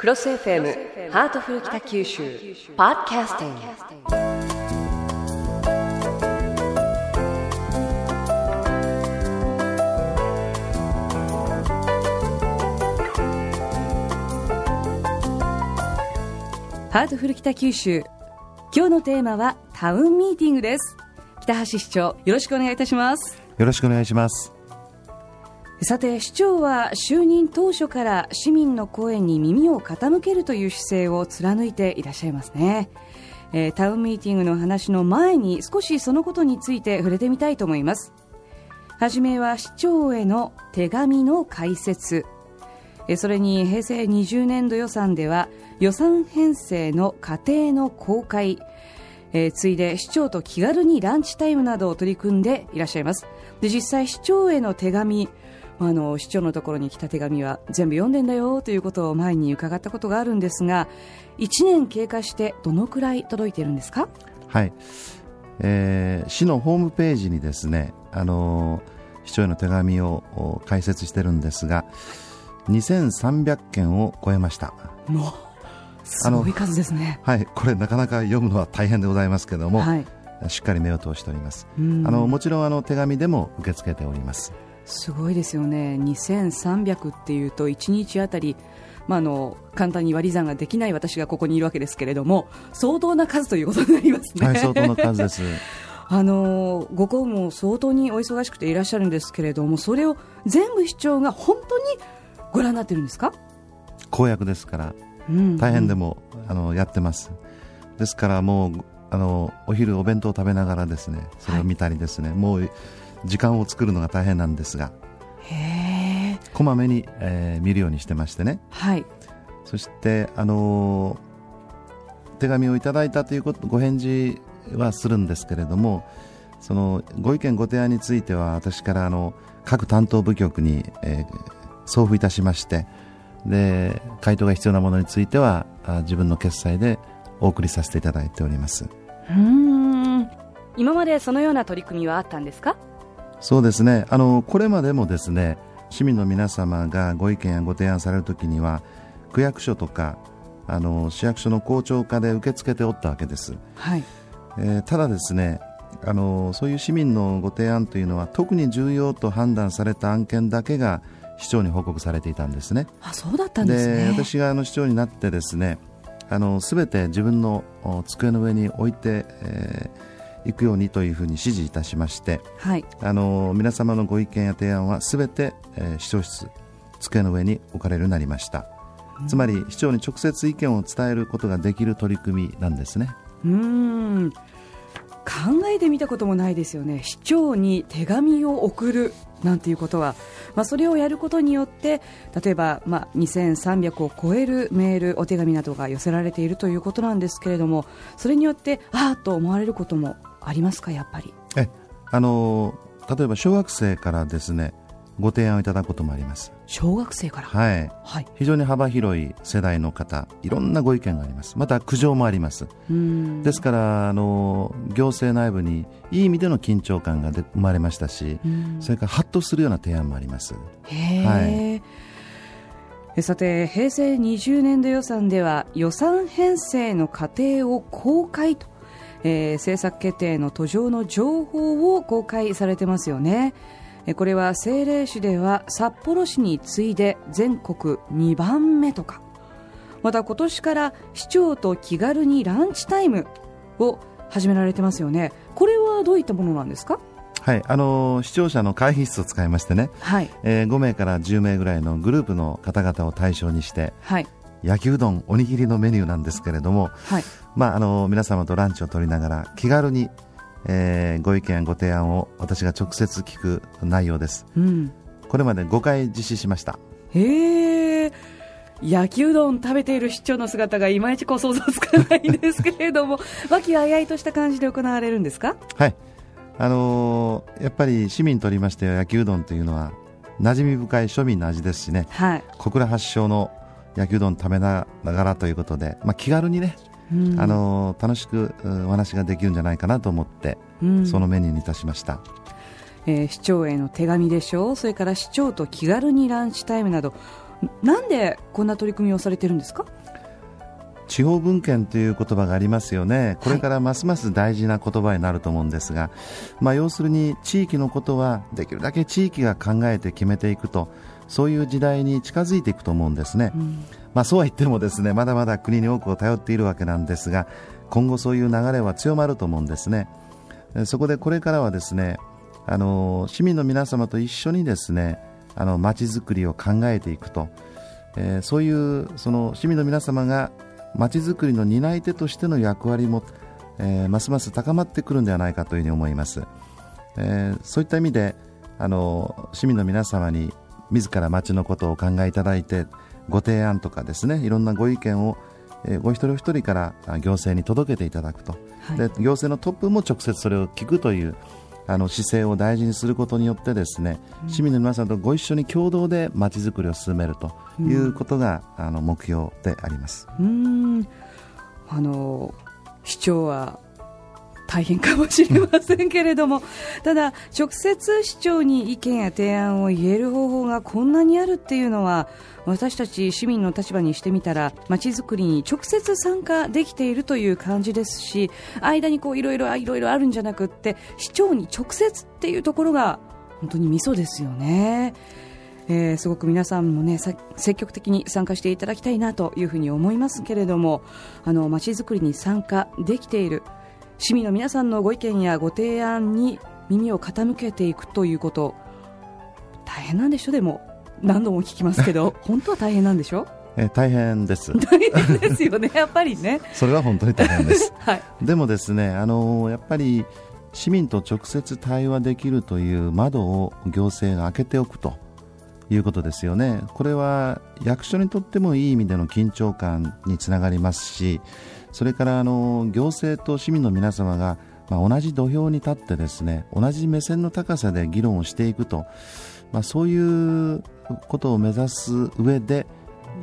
クロス FM ハートフル北九州ポッドキャスティング。ハートフル北九州。今日のテーマはタウンミーティングです。北橋市長よろしくお願いいたします。よろしくお願いしますさて市長は就任当初から市民の声に耳を傾けるという姿勢を貫いていらっしゃいますね、えータウンミーティングの話の前に少しそのことについて触れてみたいと思います。はじめは市長への手紙の解説。それに平成20年度予算では予算編成の過程の公開。えー、ついで市長と気軽にランチタイムなどを取り組んでいらっしゃいます。で実際市長への手紙あの市長のところに来た手紙は全部読んでんだよということを前に伺ったことがあるんですが1年経過してどのくらい届いているんですか？はい、えー市のホームページにですねあのー市長への手紙をお解説してるんですが2300件を超えました。もうすごい数ですね。はいこれなかなか読むのは大変でございますけども、はい。しっかり目を通しております。うん。あのもちろんあの手紙でも受け付けておりますすごいですよね。2300っていうと1日あたりまあ、あの簡単に割り算ができない私がここにいるわけですけれども相当な数ということになりますね。はい相当の数です。あのご公務も相当にお忙しくていらっしゃるんですけれどもそれを全部市長が本当にご覧になってるんですか、公約ですからうん大変でも、あのやってます。ですからもうあのお昼お弁当を食べながらですねそれを見たりですね、もう時間を作るのが大変なんですがこまめに、えー見るようにしてましてね。はい。そしてあのー手紙をいただいたということご返事はするんですけれどもそのご意見ご提案については私からあの各担当部局に、えー送付いたしましてで回答が必要なものについてはあ自分の決裁でお送りさせていただいております。うーん。今までそのような取り組みはあったんですか？そうですね。あのこれまでもですね市民の皆様がご意見やご提案されるときには区役所とかあの市役所の公聴課で受け付けておったわけです、はい。えーただですねあのそういう市民のご提案というのは特に重要と判断された案件だけが市長に報告されていたんですね。あそうだったんですね。私があの市長になってですねあの全て自分のお机の上に置いてい、えーくようにというふうに指示いたしましてはい。あの皆様のご意見や提案はすべて、えー市長室机の上に置かれるようになりました、つまり市長に直接意見を伝えることができる取り組みなんですね。うーん。考えてみたこともないですよね。市長に手紙を送るなんていうことは、まあ、それをやることによって例えば、まあ、2300を超えるメールお手紙などが寄せられているということなんですけれどもそれによってああと思われることもありますかやっぱり？えあの例えば小学生からですねご提案をいただくこともあります。小学生から？はい。はい。非常に幅広い世代の方いろんなご意見があります。また苦情もあります。ですからあの行政内部にいい意味での緊張感がで生まれましたしうん。それからハッとするような提案もあります。へえさて平成20年度予算では予算編成の過程を公開と、えー政策決定の途上の情報を公開されてますよね。えこれは政令市では札幌市に次いで全国2番目とか。また今年から市長と気軽にランチタイムを始められてますよね。これはどういったものなんですか？はいあの視聴者の会議室を使いましてね、はい。えー5名から10名ぐらいのグループの方々を対象にしてはい焼きうどんおにぎりのメニューなんですけれども、はい。まあ、あの皆様とランチを取りながら気軽に、えーご意見やご提案を私が直接聞く内容です。うん。これまで5回実施しました。へえ焼きうどん食べている市長の姿がいまいちこう想像つかないんですけれども 和気あいあいとした感じで行われるんですか？はい。あのーやっぱり市民にとりましては焼きうどんというのは馴染み深い庶民の味ですしね。はい、小倉発祥の焼きうどん食べながらということで、まあ、気軽にね、うん。あのー楽しくうんお話ができるんじゃないかなと思って、うん。そのメニューにいたしました。えー市長への手紙でしょう。それから市長と気軽にランチタイムなどなんでこんな取り組みをされてるんですか？地方分権という言葉がありますよね、これからますます大事な言葉になると思うんですが、はい、まあ、要するに地域のことはできるだけ地域が考えて決めていくと、そういう時代に近づいていくと思うんですね、うん、まあ、そうは言ってもですねまだまだ国に多くを頼っているわけなんですが、今後そういう流れは強まると思うんですね。そこでこれからはですねあの市民の皆様と一緒にですねあの街づくりを考えていくと、えー、そういうその市民の皆様がまちづくりの担い手としての役割も、えー、ますます高まってくるんではないかというふうに思います、えー、そういった意味であの市民の皆様に自ら町のことをお考えいただいてご提案とかですねいろんなご意見を、えー、ご一人お一人から行政に届けていただくと、はい、で行政のトップも直接それを聞くというあの姿勢を大事にすることによってですね、うん、市民の皆さんとご一緒に共同でまちづくりを進めるということが、うん、あの目標であります。うん。あの市長は大変かもしれませんけれどもただ、直接市長に意見や提案を言える方法がこんなにあるっていうのは私たち市民の立場にしてみたらまちづくりに直接参加できているという感じですし間にこういろいろいろいろあるんじゃなくって市長に直接っていうところが本当にミソですよね。えー、すごく皆さんもね積極的に参加していただきたいなというふうに思いますけれどもあの街づくりに参加できている市民の皆さんのご意見やご提案に耳を傾けていくということ大変なんでしょでも何度も聞きますけど 本当は大変なんでしょえ大変です。大変ですよね、やっぱりね。それは本当に大変です。はい、でもですね、あのやっぱり市民と直接対話できるという窓を行政が開けておくということですよね。これは役所にとってもいい意味での緊張感につながりますし、それからあの行政と市民の皆様がまあ、同じ土俵に立ってですね同じ目線の高さで議論をしていくと、まあ、そういうことを目指す上で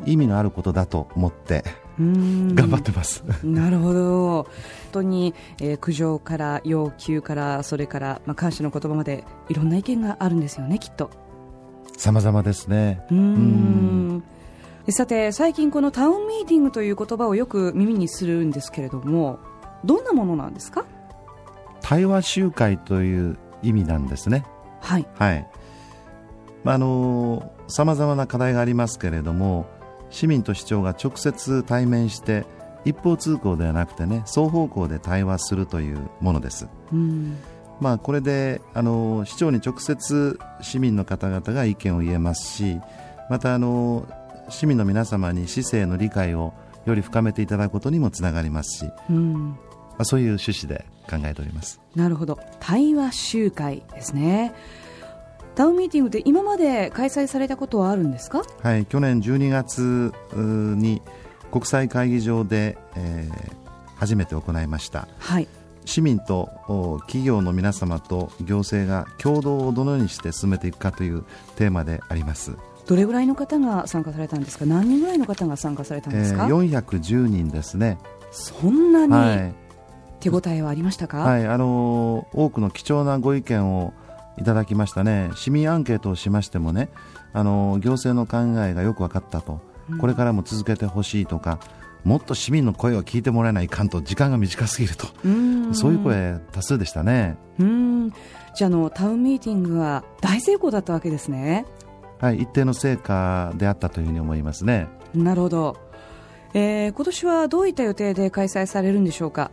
意味のあることだと思って頑張ってます。なるほど。本当に、えー、苦情から要求からそれから、まあ、感謝の言葉までいろんな意見があるんですよねきっと様々ですね。うん。さて最近このタウンミーティングという言葉をよく耳にするんですけれどもどんなものなんですか？対話集会という意味なんですね。はい、はい。まあ、あのさまざまな課題がありますけれども市民と市長が直接対面して一方通行ではなくてね双方向で対話するというものです、うんまあ、これであの市長に直接市民の方々が意見を言えますしまたあの市民の皆様に市政の理解をより深めていただくことにもつながりますし、うん。まあ、そういう趣旨で考えております。なるほど。対話集会ですね。タウンミーティングって今まで開催されたことはあるんですか？はい去年12月に国際会議場で、えー、初めて行いました、はい、市民と企業の皆様と行政が共同をどのようにして進めていくかというテーマであります。どれぐらいの方が参加されたんですか？何人ぐらいの方が参加されたんですか、えー、410人ですね。そんなに、はい、手応えはありましたか、はい。あのー、多くの貴重なご意見をいただきましたね。市民アンケートをしましてもねあのー、行政の考えがよく分かったと、うん、これからも続けてほしいとかもっと市民の声を聞いてもらえないかんと時間が短すぎるとそういう声多数でしたねうんじゃあのタウンミーティングは大成功だったわけですねはい、一定の成果であったというふうに思いますね。なるほど。えー、今年はどういった予定で開催されるんでしょうか？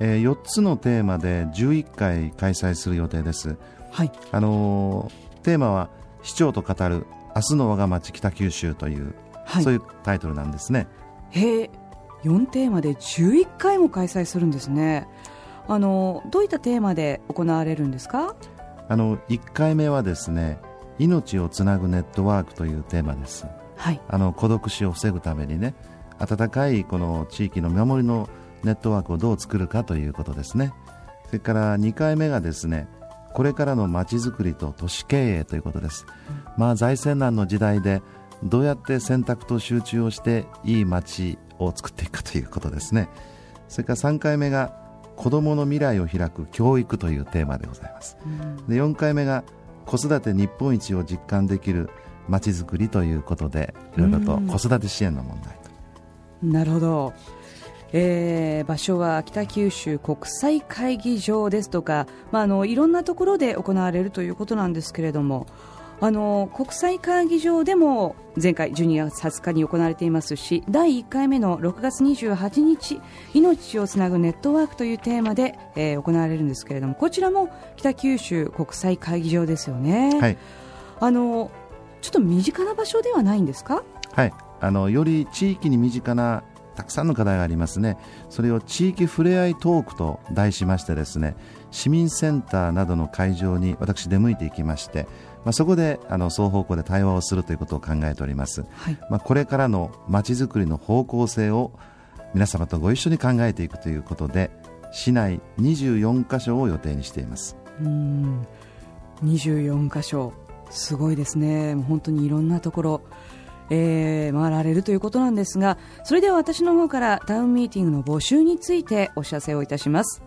えー、4つのテーマで11回開催する予定です。はい。あのー、テーマは市長と語る明日の我が町北九州という、はい、そういうタイトルなんですね。へえ、4テーマで11回も開催するんですね。あのどういったテーマで行われるんですか？あの1回目はですね。命をつなぐネットワークというテーマです、はい、あの孤独死を防ぐためにね温かいこの地域の見守りのネットワークをどう作るかということですねそれから2回目がですねこれからのまちづくりと都市経営ということです、うん、まあ財政難の時代でどうやって選択と集中をしていい街を作っていくかということですね。それから3回目が子どもの未来を開く教育というテーマでございます、うん、で4回目が子育て日本一を実感できるまちづくりということでいろいろと子育て支援の問題と。なるほど。えー、場所は北九州国際会議場ですとか、まあ、あのいろんなところで行われるということなんですけれどもあの国際会議場でも前回12月20日に行われていますし第1回目の6月28日命をつなぐネットワークというテーマで、えー、行われるんですけれどもこちらも北九州国際会議場ですよね、はい、あのちょっと身近な場所ではないんですか？はい。あのより地域に身近なたくさんの課題がありますね。それを地域ふれあいトークと題しましてですね市民センターなどの会場に私出向いていきましてまあ、そこであの双方向で対話をするということを考えております、はい、まあ、これからのまちづくりの方向性を皆様とご一緒に考えていくということで市内24カ所を予定にしています。うん。24カ所。すごいですね。本当にいろんなところえー、回られるということなんですがそれでは私の方からタウンミーティングの募集についてお知らせをいたします。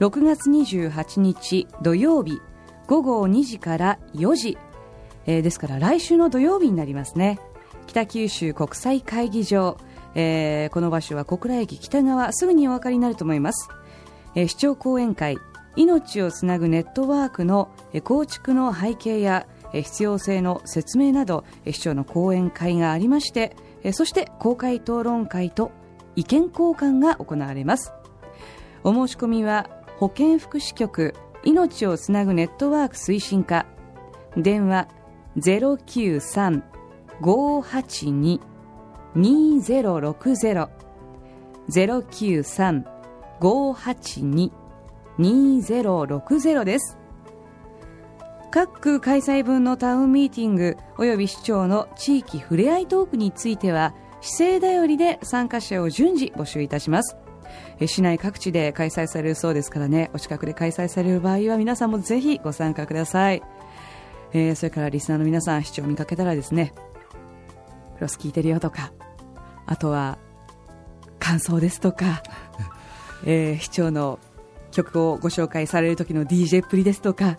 6月28日土曜日午後2時から4時、えー、ですから来週の土曜日になりますね。北九州国際会議場、えー、この場所は小倉駅北側すぐにお分かりになると思います、えー、市長講演会。命をつなぐネットワークの構築の背景や必要性の説明など市長の講演会がありましてそして公開討論会と意見交換が行われます。お申し込みは保健福祉局命をつなぐネットワーク推進課。電話093-582-2060 093-582-2060です。各区開催分のタウンミーティングおよび市長の地域ふれあいトークについては市政だよりで参加者を順次募集いたします。市内各地で開催されるそうですからね。お近くで開催される場合は皆さんもぜひご参加ください、えー、それからリスナーの皆さん視聴を見かけたらですねクロス聞いてるよとかあとは感想ですとか、えー、市長の曲をご紹介される時の DJ っぷりですとか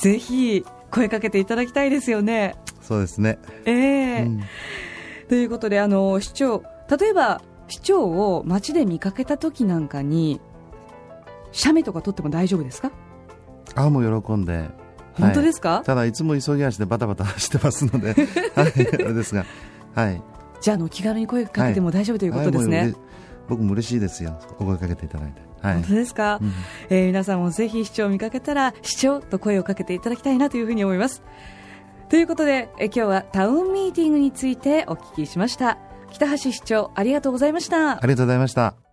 ぜひ声かけていただきたいですよね。そうですね、えー、うん、ということであの市長例えば市長を街で見かけた時なんかに写メとか撮っても大丈夫ですか？あもう喜んで。本当ですか、はい、ただいつも急ぎ足でバタバタしてますので、はい、あれですが、はい、じゃあの気軽に声かけても大丈夫ということですね、はい、僕も嬉しいですよ。お声かけていただいて、はい、本当ですか、うん、えー、皆さんもぜひ市長を見かけたら市長と声をかけていただきたいなというふうに思います。ということでえ今日はタウンミーティングについてお聞きしました北橋市長ありがとうございました。ありがとうございました。